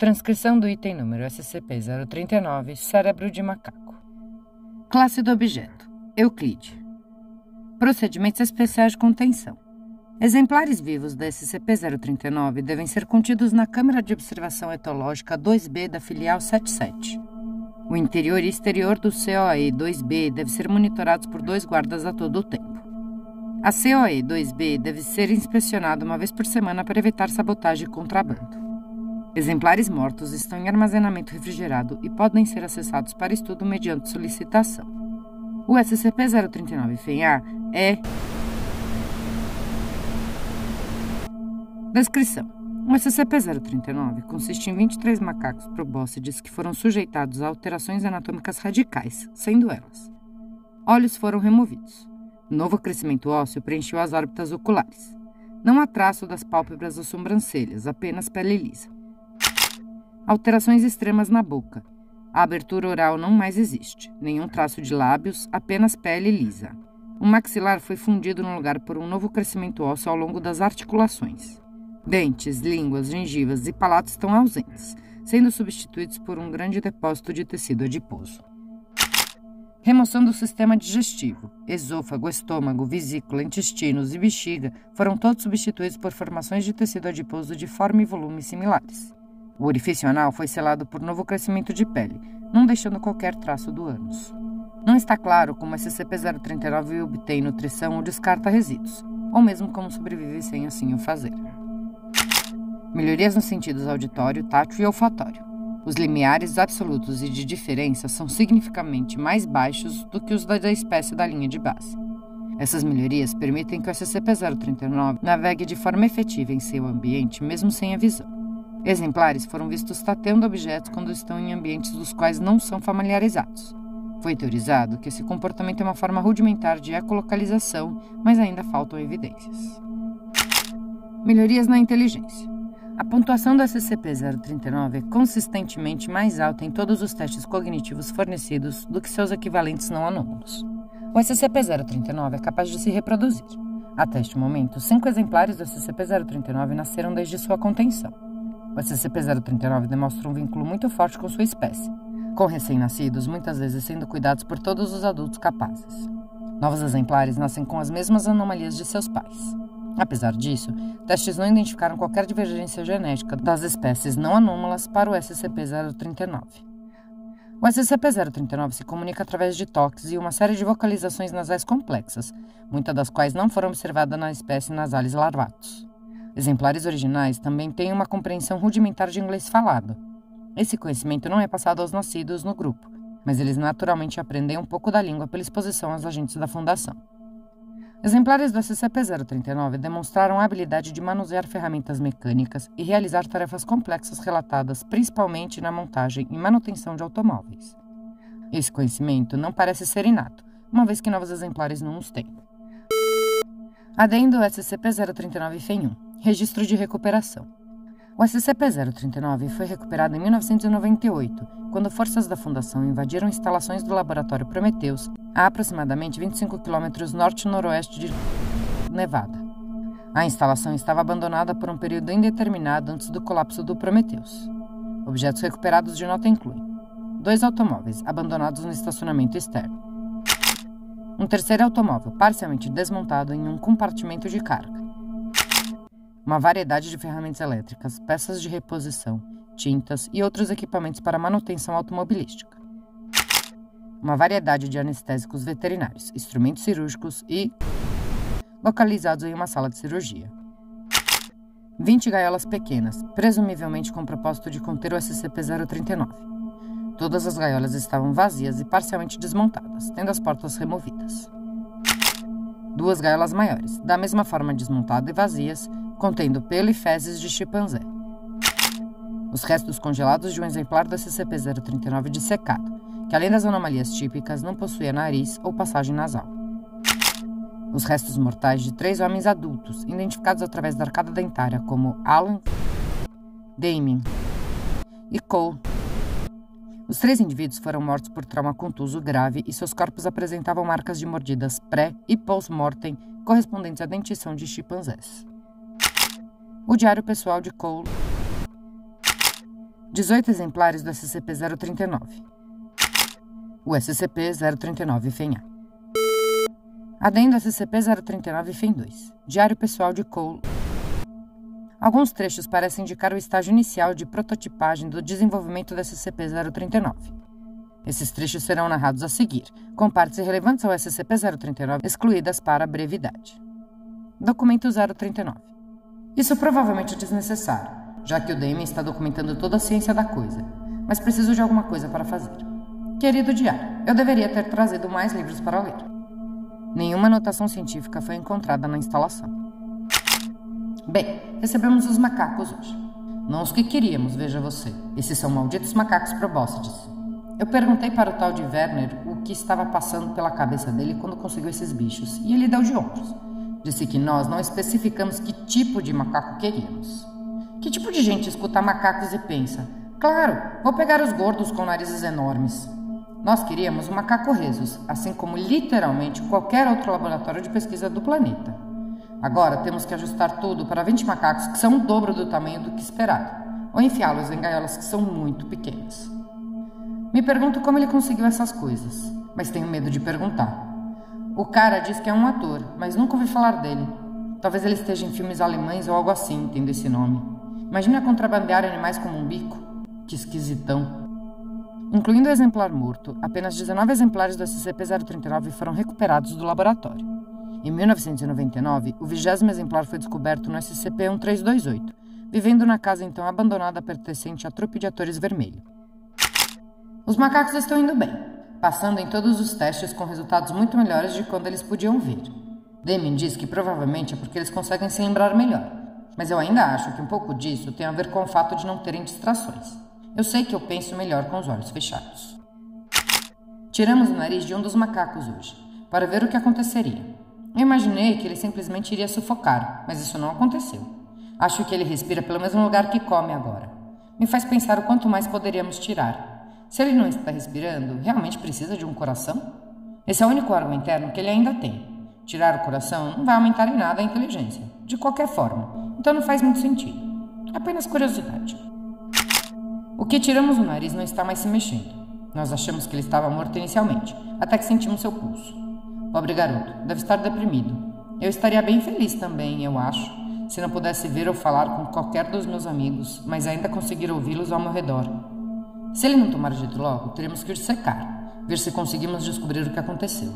Transcrição do item número SCP-039, cérebro de macaco. Classe do objeto: Euclide. Procedimentos especiais de contenção. Exemplares vivos da SCP-039 devem ser contidos na Câmara de Observação Etológica 2B da filial 77. O interior e exterior do COE 2B deve ser monitorados por dois guardas a todo o tempo. A COE 2B deve ser inspecionada uma vez por semana para evitar sabotagem e contrabando. Exemplares mortos estão em armazenamento refrigerado e podem ser acessados para estudo mediante solicitação. O SCP-039-FEA é. Descrição: O SCP-039 consiste em 23 macacos probóscides que foram sujeitados a alterações anatômicas radicais, sendo elas: olhos foram removidos, novo crescimento ósseo preencheu as órbitas oculares. Não há traço das pálpebras ou sobrancelhas, apenas pele lisa. Alterações extremas na boca. A abertura oral não mais existe. Nenhum traço de lábios, apenas pele lisa. O maxilar foi fundido no lugar por um novo crescimento ósseo ao longo das articulações. Dentes, línguas, gengivas e palatos estão ausentes, sendo substituídos por um grande depósito de tecido adiposo. Remoção do sistema digestivo. Esôfago, estômago, vesícula, intestinos e bexiga foram todos substituídos por formações de tecido adiposo de forma e volume similares. O orifício anal foi selado por novo crescimento de pele, não deixando qualquer traço do ânus. Não está claro como SCP-039 obtém nutrição ou descarta resíduos, ou mesmo como sobrevive sem assim o fazer. Melhorias nos sentidos auditório, tátil e olfatório. Os limiares absolutos e de diferença são significativamente mais baixos do que os da espécie da linha de base. Essas melhorias permitem que o SCP-039 navegue de forma efetiva em seu ambiente, mesmo sem a visão. Exemplares foram vistos tateando objetos quando estão em ambientes dos quais não são familiarizados. Foi teorizado que esse comportamento é uma forma rudimentar de ecolocalização, mas ainda faltam evidências. Melhorias na inteligência. A pontuação do SCP-039 é consistentemente mais alta em todos os testes cognitivos fornecidos do que seus equivalentes não anômalos. O SCP-039 é capaz de se reproduzir. Até este momento, cinco exemplares do SCP-039 nasceram desde sua contenção. O SCP-039 demonstra um vínculo muito forte com sua espécie, com recém-nascidos muitas vezes sendo cuidados por todos os adultos capazes. Novos exemplares nascem com as mesmas anomalias de seus pais. Apesar disso, testes não identificaram qualquer divergência genética das espécies não anômalas para o SCP-039. O SCP-039 se comunica através de toques e uma série de vocalizações nasais complexas, muitas das quais não foram observadas na espécie Nasalis larvatus. Exemplares originais também têm uma compreensão rudimentar de inglês falado. Esse conhecimento não é passado aos nascidos no grupo, mas eles naturalmente aprendem um pouco da língua pela exposição aos agentes da Fundação. Exemplares do SCP-039 demonstraram a habilidade de manusear ferramentas mecânicas e realizar tarefas complexas relatadas principalmente na montagem e manutenção de automóveis. Esse conhecimento não parece ser inato, uma vez que novos exemplares não os têm. Adendo SCP-039-FEN1 Registro de recuperação. O SCP-039 foi recuperado em 1998, quando forças da Fundação invadiram instalações do Laboratório Prometheus, a aproximadamente 25 km norte-noroeste de Nevada. A instalação estava abandonada por um período indeterminado antes do colapso do Prometheus. Objetos recuperados de nota incluem dois automóveis abandonados no estacionamento externo, um terceiro automóvel parcialmente desmontado em um compartimento de carga, uma variedade de ferramentas elétricas, peças de reposição, tintas e outros equipamentos para manutenção automobilística. Uma variedade de anestésicos veterinários, instrumentos cirúrgicos e localizados em uma sala de cirurgia. 20 gaiolas pequenas, presumivelmente com o propósito de conter o SCP-039. Todas as gaiolas estavam vazias e parcialmente desmontadas, tendo as portas removidas. Duas gaiolas maiores, da mesma forma desmontadas e vazias, contendo pelo e fezes de chimpanzé. os restos congelados de um exemplar do SCP-039 dissecado, que além das anomalias típicas não possuía nariz ou passagem nasal. Os restos mortais de três homens adultos, identificados através da arcada dentária como Alan, Damien e Cole. Os três indivíduos foram mortos por trauma contuso grave e seus corpos apresentavam marcas de mordidas pré e post-mortem correspondentes à dentição de chimpanzés. O diário pessoal de Cole 18 exemplares do SCP-039. O SCP-039 FENHA. Adendo SCP-039 FEM2. Diário pessoal de Cole. Alguns trechos parecem indicar o estágio inicial de prototipagem do desenvolvimento do SCP-039. Esses trechos serão narrados a seguir, com partes relevantes ao SCP-039 excluídas para brevidade. Documento 039. Isso provavelmente é desnecessário, já que o DM está documentando toda a ciência da coisa, mas preciso de alguma coisa para fazer. Querido diário, eu deveria ter trazido mais livros para ler. Nenhuma anotação científica foi encontrada na instalação. Bem, recebemos os macacos hoje. Não os que queríamos, veja você. Esses são malditos macacos probóscides. Eu perguntei para o tal de Werner o que estava passando pela cabeça dele quando conseguiu esses bichos, e ele deu de ombros. Disse que nós não especificamos que tipo de macaco queríamos. Que tipo de gente escuta macacos e pensa: claro, vou pegar os gordos com narizes enormes? Nós queríamos o macaco Rhesus, assim como literalmente qualquer outro laboratório de pesquisa do planeta. Agora temos que ajustar tudo para 20 macacos que são o dobro do tamanho do que esperado, ou enfiá-los em gaiolas que são muito pequenas. Me pergunto como ele conseguiu essas coisas, mas tenho medo de perguntar. O cara diz que é um ator, mas nunca ouvi falar dele. Talvez ele esteja em filmes alemães ou algo assim, tendo esse nome. Imagina contrabandear animais como um bico. Que esquisitão. Incluindo o exemplar morto, apenas 19 exemplares do SCP-039 foram recuperados do laboratório. Em 1999, o vigésimo exemplar foi descoberto no SCP-1328, vivendo na casa então abandonada pertencente à trupe de atores vermelho. Os macacos estão indo bem, passando em todos os testes com resultados muito melhores de quando eles podiam vir. Deming diz que provavelmente é porque eles conseguem se lembrar melhor, mas eu ainda acho que um pouco disso tem a ver com o fato de não terem distrações. Eu sei que eu penso melhor com os olhos fechados. Tiramos o nariz de um dos macacos hoje, para ver o que aconteceria. Eu imaginei que ele simplesmente iria sufocar, mas isso não aconteceu. Acho que ele respira pelo mesmo lugar que come agora. Me faz pensar o quanto mais poderíamos tirar. Se ele não está respirando, realmente precisa de um coração? Esse é o único órgão interno que ele ainda tem. Tirar o coração não vai aumentar em nada a inteligência, de qualquer forma, então não faz muito sentido. Apenas curiosidade. O que tiramos no nariz não está mais se mexendo. Nós achamos que ele estava morto inicialmente, até que sentimos seu pulso. Pobre garoto, deve estar deprimido. Eu estaria bem feliz também, eu acho, se não pudesse ver ou falar com qualquer dos meus amigos, mas ainda conseguir ouvi-los ao meu redor. Se ele não tomar jeito logo, teremos que secar, ver se conseguimos descobrir o que aconteceu.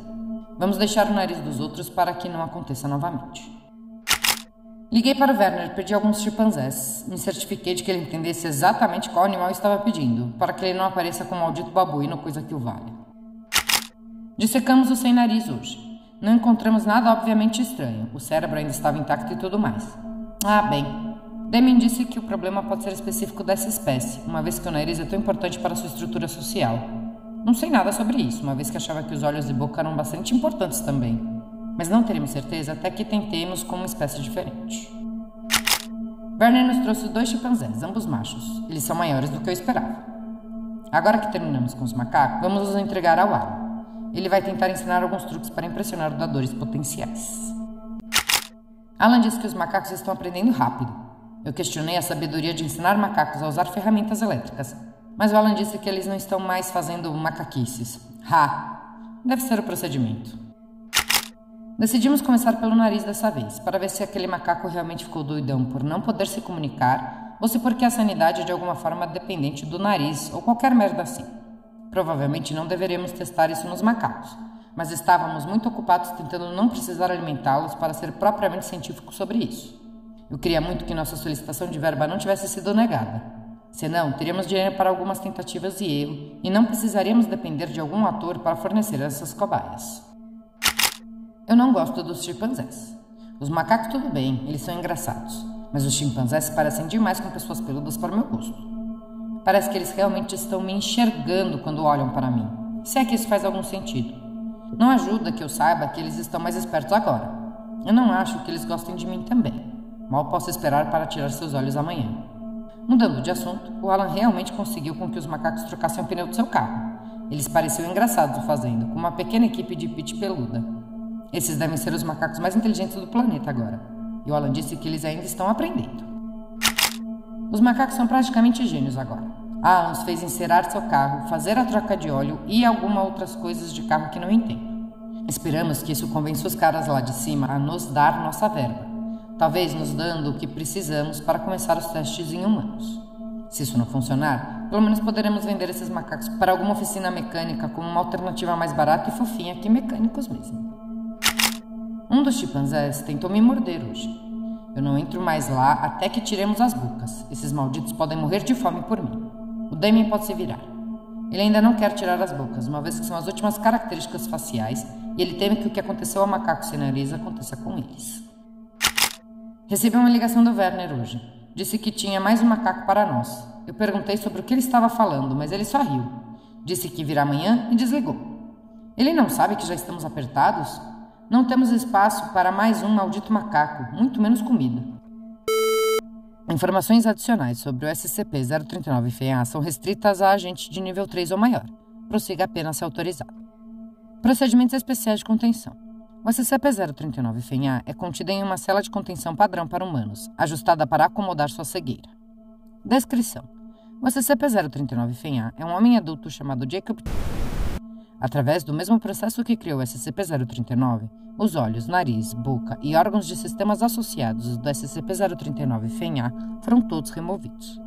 Vamos deixar o nariz dos outros para que não aconteça novamente. Liguei para o Werner, pedi alguns chimpanzés. Me certifiquei de que ele entendesse exatamente qual animal estava pedindo, para que ele não apareça com um maldito babuíno, coisa que o vale. Dissecamos o sem nariz hoje. Não encontramos nada obviamente estranho. O cérebro ainda estava intacto e tudo mais. Ah, bem. Deming disse que o problema pode ser específico dessa espécie, uma vez que o nariz é tão importante para sua estrutura social. Não sei nada sobre isso, uma vez que achava que os olhos e boca eram bastante importantes também mas não teremos certeza até que tentemos com uma espécie diferente. Werner nos trouxe dois chimpanzés, ambos machos. Eles são maiores do que eu esperava. Agora que terminamos com os macacos, vamos os entregar ao Alan. Ele vai tentar ensinar alguns truques para impressionar doadores potenciais. Alan disse que os macacos estão aprendendo rápido. Eu questionei a sabedoria de ensinar macacos a usar ferramentas elétricas, mas o Alan disse que eles não estão mais fazendo macaquices. Ha! Deve ser o procedimento. Decidimos começar pelo nariz dessa vez, para ver se aquele macaco realmente ficou doidão por não poder se comunicar ou se porque a sanidade é de alguma forma dependente do nariz ou qualquer merda assim. Provavelmente não deveríamos testar isso nos macacos, mas estávamos muito ocupados tentando não precisar alimentá-los para ser propriamente científicos sobre isso. Eu queria muito que nossa solicitação de verba não tivesse sido negada. Senão, teríamos dinheiro para algumas tentativas e erro, e não precisaríamos depender de algum ator para fornecer essas cobaias. Eu não gosto dos chimpanzés. Os macacos tudo bem, eles são engraçados, mas os chimpanzés parecem demais com pessoas peludas para o meu gosto. Parece que eles realmente estão me enxergando quando olham para mim. Se é que isso faz algum sentido. Não ajuda que eu saiba que eles estão mais espertos agora. Eu não acho que eles gostem de mim também. Mal posso esperar para tirar seus olhos amanhã. Mudando de assunto, o Alan realmente conseguiu com que os macacos trocassem o pneu do seu carro. Eles pareciam engraçados o fazendo, com uma pequena equipe de pit peluda. Esses devem ser os macacos mais inteligentes do planeta agora. E o Alan disse que eles ainda estão aprendendo. Os macacos são praticamente gênios agora. Alan os fez encerar seu carro, fazer a troca de óleo e algumas outras coisas de carro que não entendo. Esperamos que isso convença os caras lá de cima a nos dar nossa verba, talvez nos dando o que precisamos para começar os testes em humanos. Se isso não funcionar, pelo menos poderemos vender esses macacos para alguma oficina mecânica como uma alternativa mais barata e fofinha que mecânicos mesmo. Um dos chimpanzés tentou me morder hoje. Eu não entro mais lá até que tiremos as bocas. Esses malditos podem morrer de fome por mim. O Damien pode se virar. Ele ainda não quer tirar as bocas, uma vez que são as últimas características faciais, e ele teme que o que aconteceu ao macaco sem nariz aconteça com eles. Recebi uma ligação do Werner hoje. Disse que tinha mais um macaco para nós. Eu perguntei sobre o que ele estava falando, mas ele só riu. Disse que virá amanhã e desligou. Ele não sabe que já estamos apertados? Não temos espaço para mais um maldito macaco, muito menos comida. Informações adicionais sobre o SCP-039-FA são restritas a agente de nível 3 ou maior. Prossiga apenas se autorizado. Procedimentos especiais de contenção. O SCP-039-FA é contido em uma cela de contenção padrão para humanos, ajustada para acomodar sua cegueira. Descrição. O SCP-039-FA é um homem adulto chamado Jacob Através do mesmo processo que criou o SCP-039, os olhos, nariz, boca e órgãos de sistemas associados do SCP-039-FENA foram todos removidos.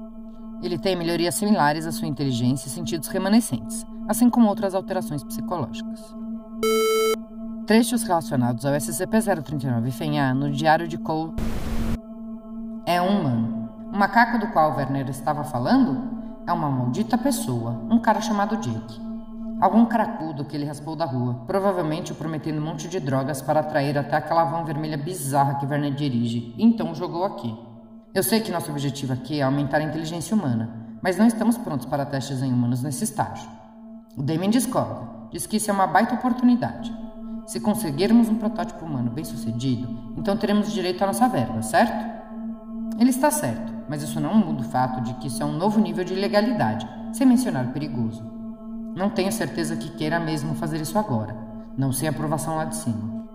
Ele tem melhorias similares à sua inteligência e sentidos remanescentes, assim como outras alterações psicológicas. Trechos relacionados ao SCP-039-FENA no Diário de Cole é um humano. O macaco do qual Werner estava falando é uma maldita pessoa, um cara chamado Jake. Algum cracudo que ele raspou da rua, provavelmente o prometendo um monte de drogas para atrair até aquela van vermelha bizarra que Werner dirige, então jogou aqui. Eu sei que nosso objetivo aqui é aumentar a inteligência humana, mas não estamos prontos para testes em humanos nesse estágio. O Damien discorda, diz que isso é uma baita oportunidade. Se conseguirmos um protótipo humano bem sucedido, então teremos direito à nossa verba, certo? Ele está certo, mas isso não muda o fato de que isso é um novo nível de ilegalidade, sem mencionar perigoso. Não tenho certeza que queira mesmo fazer isso agora, não sem aprovação lá de cima.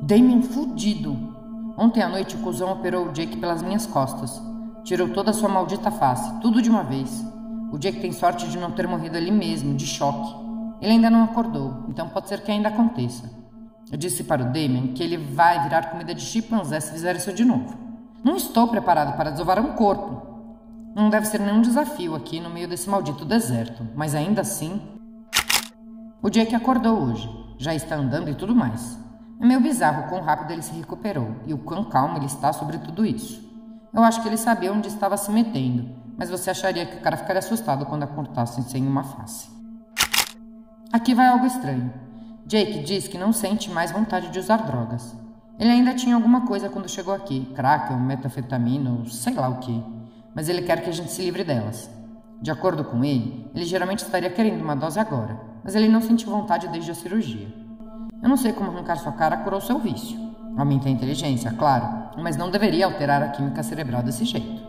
Damien fudido! Ontem à noite o cuzão operou o Jake pelas minhas costas. Tirou toda a sua maldita face, tudo de uma vez. O Jake tem sorte de não ter morrido ali mesmo, de choque. Ele ainda não acordou, então pode ser que ainda aconteça. Eu disse para o Damien que ele vai virar comida de chimpanzé se fizer isso de novo. Não estou preparado para desovar um corpo, não deve ser nenhum desafio aqui no meio desse maldito deserto, mas ainda assim. O Jake acordou hoje, já está andando e tudo mais. É meio bizarro o quão rápido ele se recuperou e o quão calmo ele está sobre tudo isso. Eu acho que ele sabia onde estava se metendo, mas você acharia que o cara ficaria assustado quando acordasse sem uma face. Aqui vai algo estranho. Jake diz que não sente mais vontade de usar drogas. Ele ainda tinha alguma coisa quando chegou aqui, crack ou metafetamina ou sei lá o que mas ele quer que a gente se livre delas. De acordo com ele, ele geralmente estaria querendo uma dose agora, mas ele não sentiu vontade desde a cirurgia. Eu não sei como arrancar sua cara curou seu vício. Aumenta a inteligência, claro, mas não deveria alterar a química cerebral desse jeito.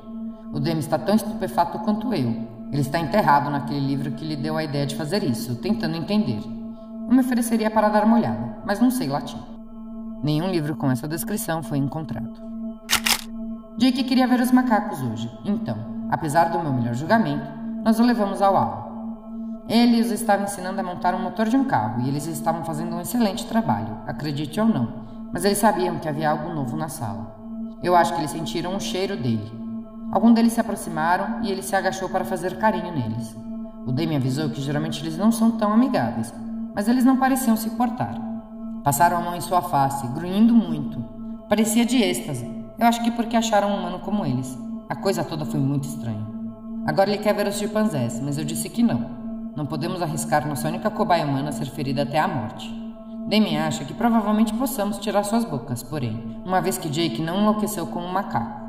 O Demi está tão estupefato quanto eu. Ele está enterrado naquele livro que lhe deu a ideia de fazer isso, tentando entender. Eu me ofereceria para dar uma olhada, mas não sei latim. Nenhum livro com essa descrição foi encontrado. Jake queria ver os macacos hoje, então, apesar do meu melhor julgamento, nós o levamos ao aula. Ele os estava ensinando a montar um motor de um carro e eles estavam fazendo um excelente trabalho, acredite ou não, mas eles sabiam que havia algo novo na sala. Eu acho que eles sentiram o cheiro dele. Alguns deles se aproximaram e ele se agachou para fazer carinho neles. O Dave me avisou que geralmente eles não são tão amigáveis, mas eles não pareciam se importar. Passaram a mão em sua face, grunhindo muito. Parecia de êxtase, eu acho que porque acharam um humano como eles. A coisa toda foi muito estranha. Agora ele quer ver os chimpanzés, mas eu disse que não. Não podemos arriscar nossa única cobaia humana ser ferida até a morte. Damien acha que provavelmente possamos tirar suas bocas, porém, uma vez que Jake não enlouqueceu como um macaco.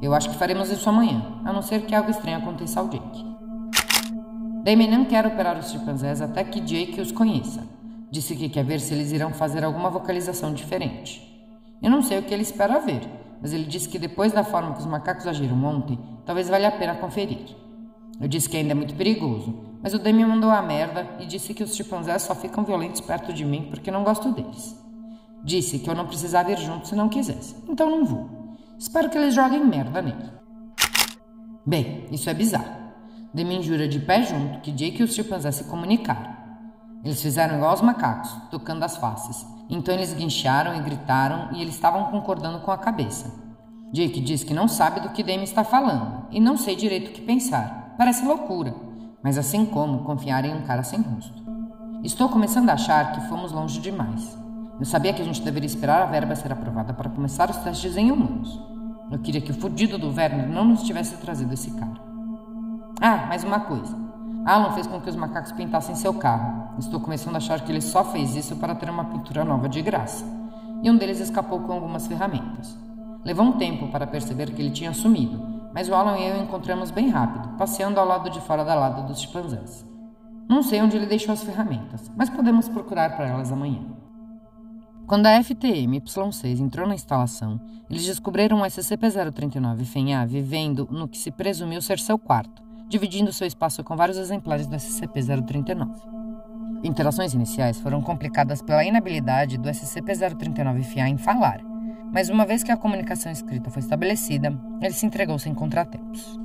Eu acho que faremos isso amanhã, a não ser que algo estranho aconteça ao Jake. Damien não quer operar os chimpanzés até que Jake os conheça. Disse que quer ver se eles irão fazer alguma vocalização diferente. Eu não sei o que ele espera ver, mas ele disse que depois da forma que os macacos agiram ontem, talvez valha a pena conferir. Eu disse que ainda é muito perigoso, mas o Damien mandou a merda e disse que os chimpanzés só ficam violentos perto de mim porque não gosto deles. Disse que eu não precisava ir junto se não quisesse, então não vou. Espero que eles joguem merda nele. Bem, isso é bizarro. Damien jura de pé junto que Jake e os chimpanzés se comunicaram. Eles fizeram igual aos macacos, tocando as faces. Então eles guincharam e gritaram e eles estavam concordando com a cabeça. Jake diz que não sabe do que Damien está falando e não sei direito o que pensar. Parece loucura, mas assim como confiar em um cara sem rosto. Estou começando a achar que fomos longe demais. Eu sabia que a gente deveria esperar a verba ser aprovada para começar os testes em humanos. Eu queria que o fudido do Werner não nos tivesse trazido esse cara. Ah, mais uma coisa. Alan fez com que os macacos pintassem seu carro. Estou começando a achar que ele só fez isso para ter uma pintura nova de graça. E um deles escapou com algumas ferramentas. Levou um tempo para perceber que ele tinha sumido, mas o Alan e eu encontramos bem rápido, passeando ao lado de fora da lada dos chimpanzés. Não sei onde ele deixou as ferramentas, mas podemos procurar para elas amanhã. Quando a FTM Y6 entrou na instalação, eles descobriram um SCP-039 FENHA vivendo no que se presumiu ser seu quarto, dividindo seu espaço com vários exemplares do SCP-039. Interações iniciais foram complicadas pela inabilidade do SCP-039-FA em falar, mas uma vez que a comunicação escrita foi estabelecida, ele se entregou sem contratempos.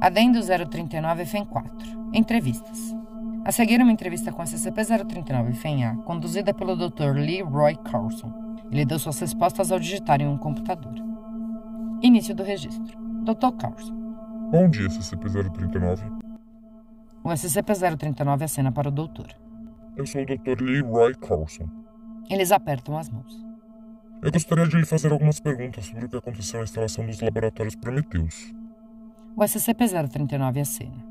Adendo 039 FEM 4 Entrevistas A seguir uma entrevista com a SCP-039 FEM-A, conduzida pelo Dr. Lee Roy Carlson. Ele deu suas respostas ao digitar em um computador. Início do registro. Dr. Carlson Bom dia, SCP-039. O SCP-039 acena para o doutor. Eu sou o Dr. Lee Roy Carlson. Eles apertam as mãos. Eu gostaria de lhe fazer algumas perguntas sobre o que aconteceu na instalação dos laboratórios Prometheus. O SCP-039 acena.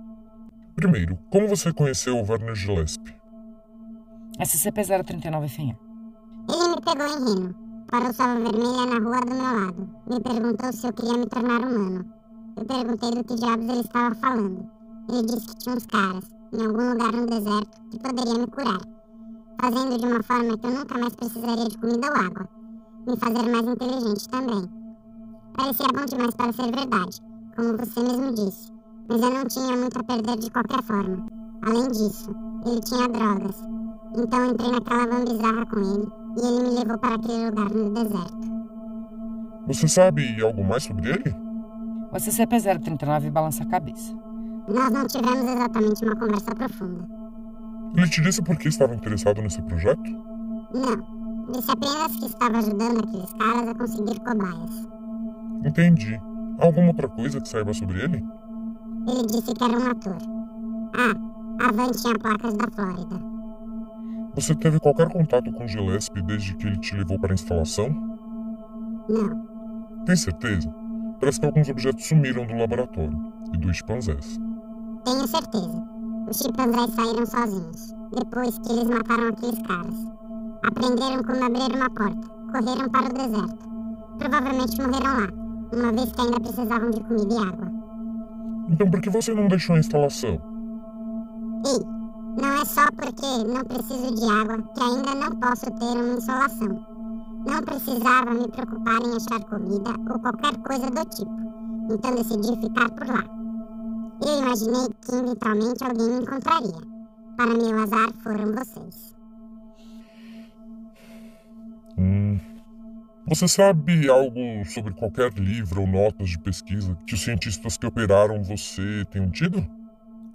Primeiro, como você conheceu o Werner Gillespie? SCP-039 FENHA. Ele me pegou em Reno, parou sua vermelha na rua do meu lado. Me perguntou se eu queria me tornar humano. Eu perguntei do que diabos ele estava falando. Ele disse que tinha uns caras, em algum lugar no deserto, que poderia me curar. Fazendo de uma forma que eu nunca mais precisaria de comida ou água. Me fazer mais inteligente também. Parecia bom demais para ser verdade, como você mesmo disse. Mas eu não tinha muito a perder de qualquer forma. Além disso, ele tinha drogas. Então entrei naquela van bizarra com ele e ele me levou para aquele lugar no deserto. Você sabe algo mais sobre ele? O SCP-039 balança a cabeça. Nós não tivemos exatamente uma conversa profunda. Ele te disse por que estava interessado nesse projeto? Não. Disse apenas que estava ajudando aqueles caras a conseguir cobaias. Entendi. Alguma outra coisa que saiba sobre ele? Ele disse que era um ator. Ah, a van tinha placas da Flórida. Você teve qualquer contato com Gillespie desde que ele te levou para a instalação? Não. Tem certeza? Parece que alguns objetos sumiram do laboratório e dos chimpanzés. Tenho certeza. Os chimpanzés saíram sozinhos, depois que eles mataram aqueles caras. Aprenderam como abrir uma porta, correram para o deserto. Provavelmente morreram lá, uma vez que ainda precisavam de comida e água. Então por que você não deixou a instalação? Ei, não é só porque não preciso de água que ainda não posso ter uma insolação. Não precisava me preocupar em achar comida ou qualquer coisa do tipo, então decidi ficar por lá. Eu imaginei que eventualmente alguém me encontraria. Para meu azar, foram vocês. Você sabe algo sobre qualquer livro ou notas de pesquisa que os cientistas que operaram você tenham tido?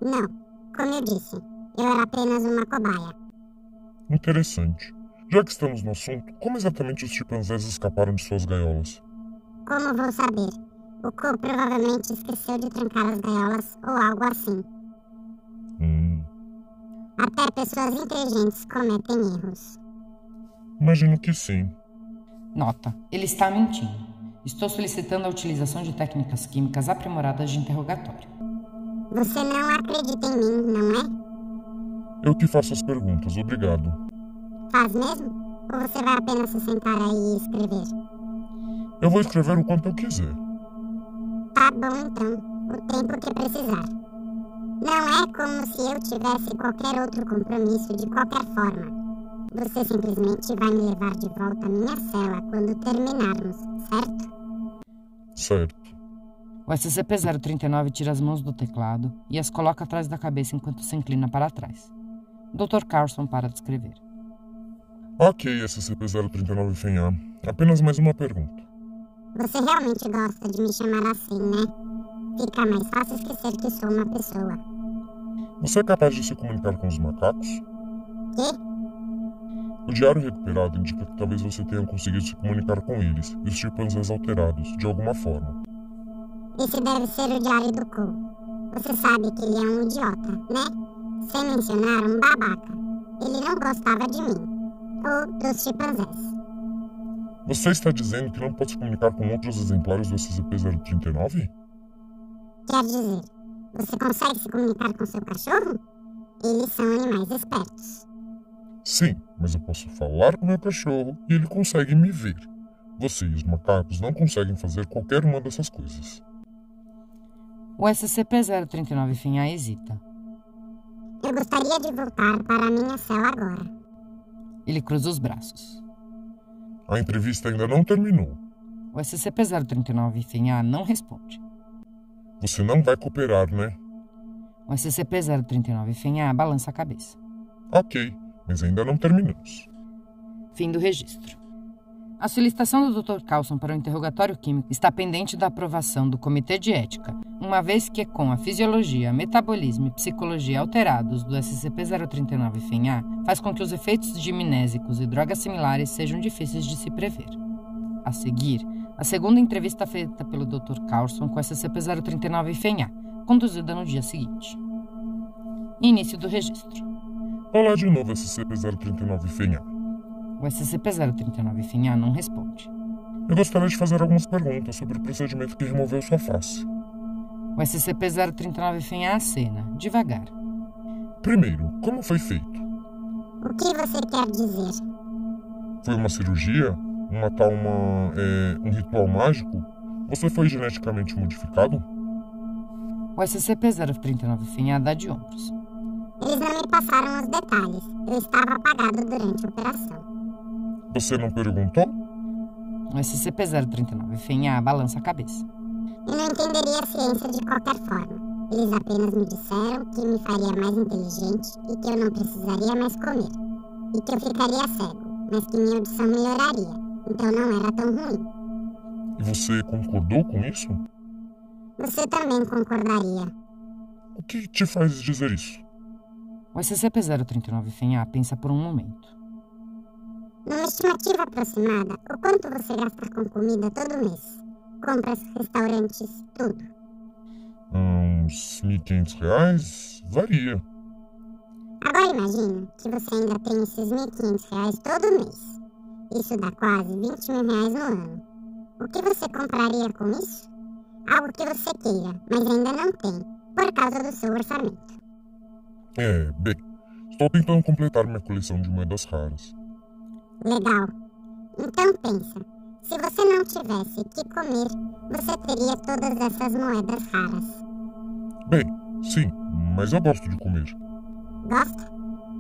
Não. Como eu disse, eu era apenas uma cobaia. Interessante. Já que estamos no assunto, como exatamente os chimpanzés escaparam de suas gaiolas? Como vou saber? O Ko provavelmente esqueceu de trancar as gaiolas ou algo assim. Hum. Até pessoas inteligentes cometem erros. Imagino que sim. Nota: ele está mentindo. Estou solicitando a utilização de técnicas químicas aprimoradas de interrogatório. Você não acredita em mim, não é? Eu que faço as perguntas, obrigado. Faz mesmo? Ou você vai apenas se sentar aí e escrever? Eu vou escrever o quanto eu quiser. Tá bom então, o tempo que precisar. Não é como se eu tivesse qualquer outro compromisso de qualquer forma. Você simplesmente vai me levar de volta à minha cela quando terminarmos, certo? Certo. O SCP-039 tira as mãos do teclado e as coloca atrás da cabeça enquanto se inclina para trás. Dr. Carlson para de escrever. Ok, SCP-039 FENHA. Apenas mais uma pergunta. Você realmente gosta de me chamar assim, né? Fica mais fácil esquecer que sou uma pessoa. Você é capaz de se comunicar com os macacos? Quê? O diário recuperado indica que talvez você tenha conseguido se comunicar com eles e os chimpanzés alterados, de alguma forma. Esse deve ser o diário do Cole. Você sabe que ele é um idiota, né? Sem mencionar um babaca. Ele não gostava de mim. Ou dos chimpanzés. Você está dizendo que não pode se comunicar com outros exemplares do SCP-039? Quer dizer, você consegue se comunicar com seu cachorro? Eles são animais espertos. Sim, mas eu posso falar com meu cachorro e ele consegue me ver. Você e os macacos não conseguem fazer qualquer uma dessas coisas. O SCP-039 Finha hesita. Eu gostaria de voltar para a minha cela agora. Ele cruza os braços. A entrevista ainda não terminou. O SCP-039 Finha não responde. Você não vai cooperar, né? O SCP-039 Finha balança a cabeça. Ok, mas ainda não terminamos. Fim do registro. A solicitação do Dr. Carlson para o interrogatório químico está pendente da aprovação do Comitê de Ética, uma vez que, com a fisiologia, metabolismo e psicologia alterados do SCP-039-FENA, faz com que os efeitos diminésicos e drogas similares sejam difíceis de se prever. A seguir, a segunda entrevista feita pelo Dr. Carlson com o SCP-039-FENA, conduzida no dia seguinte. Início do registro. Olá de novo, SCP-039-FENA. O SCP-039 não responde. Eu gostaria de fazer algumas perguntas sobre o procedimento que removeu sua face. O SCP-039 acena, devagar. Primeiro, como foi feito? O que você quer dizer? Foi uma cirurgia? Uma tal uma, é, um ritual mágico? Você foi geneticamente modificado? O SCP-039 dá de ombros. Eles não me passaram os detalhes. Eu estava apagado durante a operação. Você não perguntou? O SCP-039 Fenha balança a cabeça. Eu não entenderia a ciência de qualquer forma. Eles apenas me disseram que me faria mais inteligente e que eu não precisaria mais comer. E que eu ficaria cego, mas que minha audição melhoraria. Então não era tão ruim. E você concordou com isso? Você também concordaria. O que te faz dizer isso? O SCP-039 Fenha pensa por um momento. Numa estimativa aproximada, o quanto você gasta com comida todo mês? Compras, restaurantes, tudo. Uns 1.500 reais? Varia. Agora imagine que você ainda tem esses 1.500 reais todo mês. Isso dá quase 20 mil reais no ano. O que você compraria com isso? Algo que você queira, mas ainda não tem, por causa do seu orçamento. É, bem, estou tentando completar minha coleção de moedas raras. Legal. Então pensa, se você não tivesse que comer, você teria todas essas moedas raras. Bem, sim, mas eu gosto de comer. Gosta?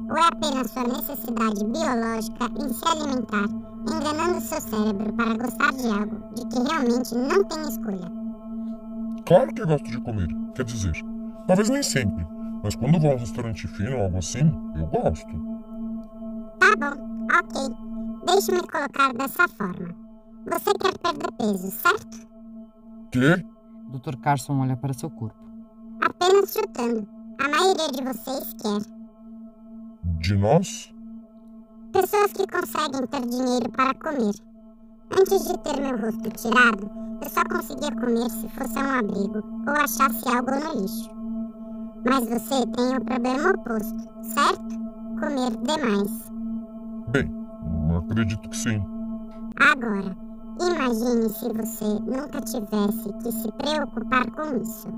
Ou é apenas sua necessidade biológica em se alimentar, enganando seu cérebro para gostar de algo de que realmente não tem escolha? Claro que eu gosto de comer. Quer dizer, talvez nem sempre, mas quando vou a um restaurante fino ou algo assim, eu gosto. Tá bom, ok. Deixe-me colocar dessa forma. Você quer perder peso, certo? Quê? Dr. Carson olha para seu corpo. Apenas chutando. A maioria de vocês quer. De nós? Pessoas que conseguem ter dinheiro para comer. Antes de ter meu rosto tirado, eu só conseguia comer se fosse um abrigo ou achasse algo no lixo. Mas você tem o problema oposto, certo? Comer demais. Bem, Acredito que sim. Agora, imagine se você nunca tivesse que se preocupar com isso.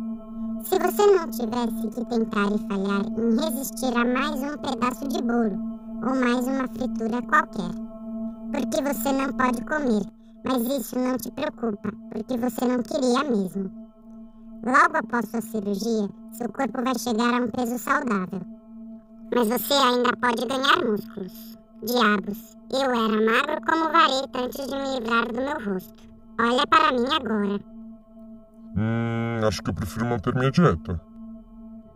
Se você não tivesse que tentar e falhar em resistir a mais um pedaço de bolo ou mais uma fritura qualquer. Porque você não pode comer, mas isso não te preocupa, porque você não queria mesmo. Logo após sua cirurgia, seu corpo vai chegar a um peso saudável. Mas você ainda pode ganhar músculos. Diabos, eu era magro como vareta antes de me livrar do meu rosto. Olha para mim agora. Hum, acho que eu prefiro manter minha dieta.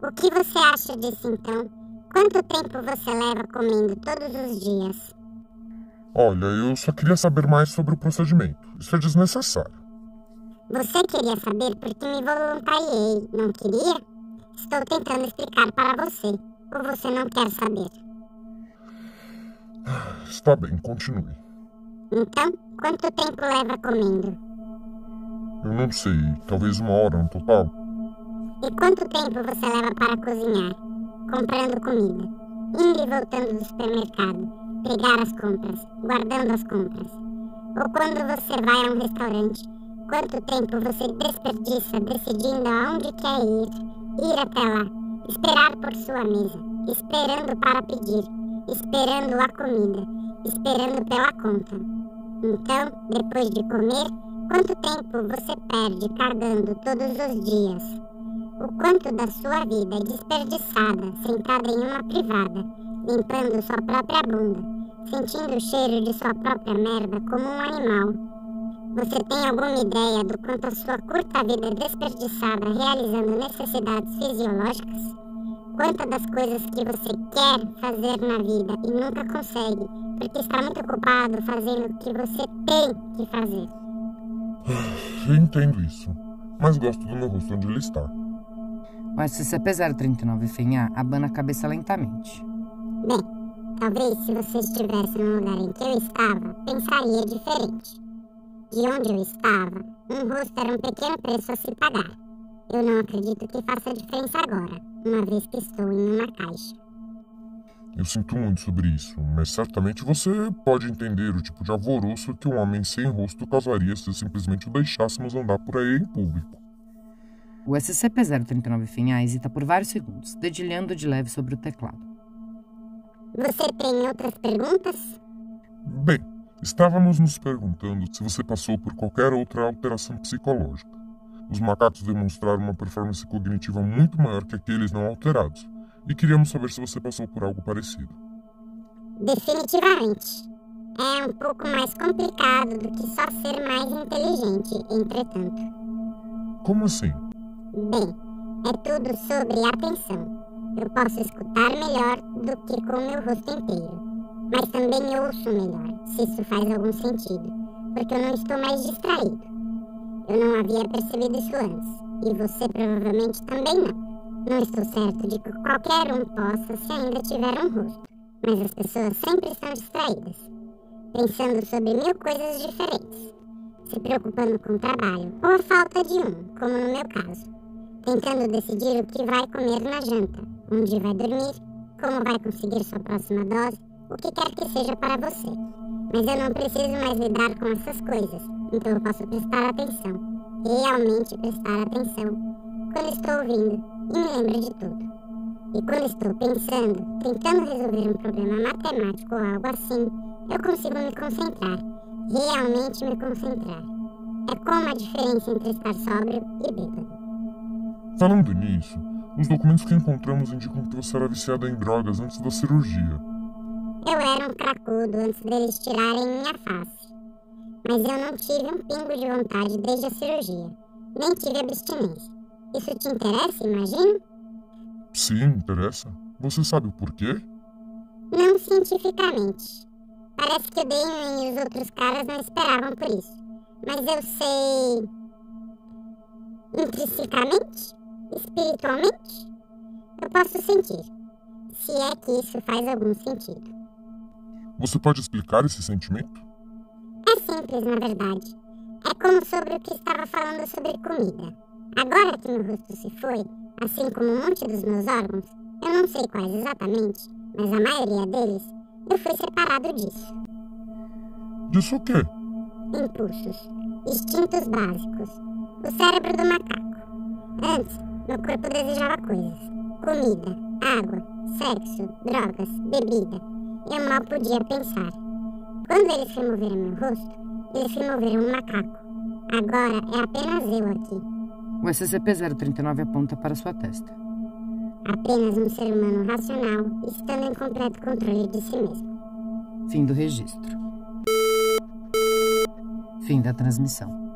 O que você acha disso então? Quanto tempo você leva comendo todos os dias? Olha, eu só queria saber mais sobre o procedimento. Isso é desnecessário. Você queria saber porque me voluntariei, não queria? Estou tentando explicar para você. Ou você não quer saber? Está bem, continue. Então, quanto tempo leva comendo? Eu não sei, talvez uma hora no total. E quanto tempo você leva para cozinhar? Comprando comida, indo e voltando do supermercado, pegar as compras, guardando as compras. Ou quando você vai a um restaurante, quanto tempo você desperdiça decidindo aonde quer ir, ir até lá, esperar por sua mesa, esperando para pedir, esperando a comida, esperando pela conta. Então, depois de comer, quanto tempo você perde cargando todos os dias? O quanto da sua vida é desperdiçada, sentada em uma privada, limpando sua própria bunda, sentindo o cheiro de sua própria merda como um animal. Você tem alguma ideia do quanto a sua curta vida é desperdiçada realizando necessidades fisiológicas? Quantas das coisas que você quer fazer na vida e nunca consegue, porque está muito ocupado fazendo o que você tem que fazer? Eu entendo isso, mas gosto do meu rosto onde ele está. O SCP-039 FENHA abana a cabeça lentamente. Bem, talvez se você estivesse no lugar em que eu estava, pensaria diferente. De onde eu estava, um rosto era um pequeno preço a se pagar. Eu não acredito que faça diferença agora, uma vez que estou em uma caixa. Eu sinto muito sobre isso, mas certamente você pode entender o tipo de alvoroço que um homem sem rosto causaria se simplesmente o deixássemos andar por aí em público. O SCP-039 FENHA hesita por vários segundos, dedilhando de leve sobre o teclado. Você tem outras perguntas? Bem, estávamos nos perguntando se você passou por qualquer outra alteração psicológica. Os macacos demonstraram uma performance cognitiva muito maior que aqueles não alterados, e queríamos saber se você passou por algo parecido. Definitivamente. É um pouco mais complicado do que só ser mais inteligente, entretanto. Como assim? Bem, é tudo sobre atenção. Eu posso escutar melhor do que com meu rosto inteiro, mas também ouço melhor, se isso faz algum sentido, porque eu não estou mais distraído. Eu não havia percebido isso antes, e você provavelmente também não. Não estou certo de que qualquer um possa se ainda tiver um rosto, mas as pessoas sempre estão distraídas, pensando sobre mil coisas diferentes, se preocupando com o trabalho ou a falta de um, como no meu caso, tentando decidir o que vai comer na janta, onde vai dormir, como vai conseguir sua próxima dose, o que quer que seja para você. Mas eu não preciso mais lidar com essas coisas, então eu posso prestar atenção, realmente prestar atenção, quando estou ouvindo e me lembro de tudo. E quando estou pensando, tentando resolver um problema matemático ou algo assim, eu consigo me concentrar, realmente me concentrar. É como a diferença entre estar sóbrio e bêbado. Falando nisso, os documentos que encontramos indicam que você era viciada em drogas antes da cirurgia. Eu era um cracudo antes deles tirarem minha face. Mas eu não tive um pingo de vontade desde a cirurgia. Nem tive abstinência. Isso te interessa, imagino? Sim, interessa. Você sabe o porquê? Não cientificamente. Parece que o Damon e os outros caras não esperavam por isso. Mas eu sei. intrinsecamente? Espiritualmente? Eu posso sentir. Se é que isso faz algum sentido. Você pode explicar esse sentimento? É simples, na verdade. É como sobre o que estava falando sobre comida. Agora que meu rosto se foi, assim como um monte dos meus órgãos, eu não sei quais exatamente, mas a maioria deles, eu fui separado disso. Disso o quê? Impulsos, instintos básicos, o cérebro do macaco. Antes, meu corpo desejava coisas: comida, água, sexo, drogas, bebida. Eu mal podia pensar. Quando eles removeram meu rosto, eles removeram um macaco. Agora é apenas eu aqui O SCP-039 aponta para sua testa. Apenas um ser humano racional, estando em completo controle de si mesmo. Fim do registro. Fim da transmissão.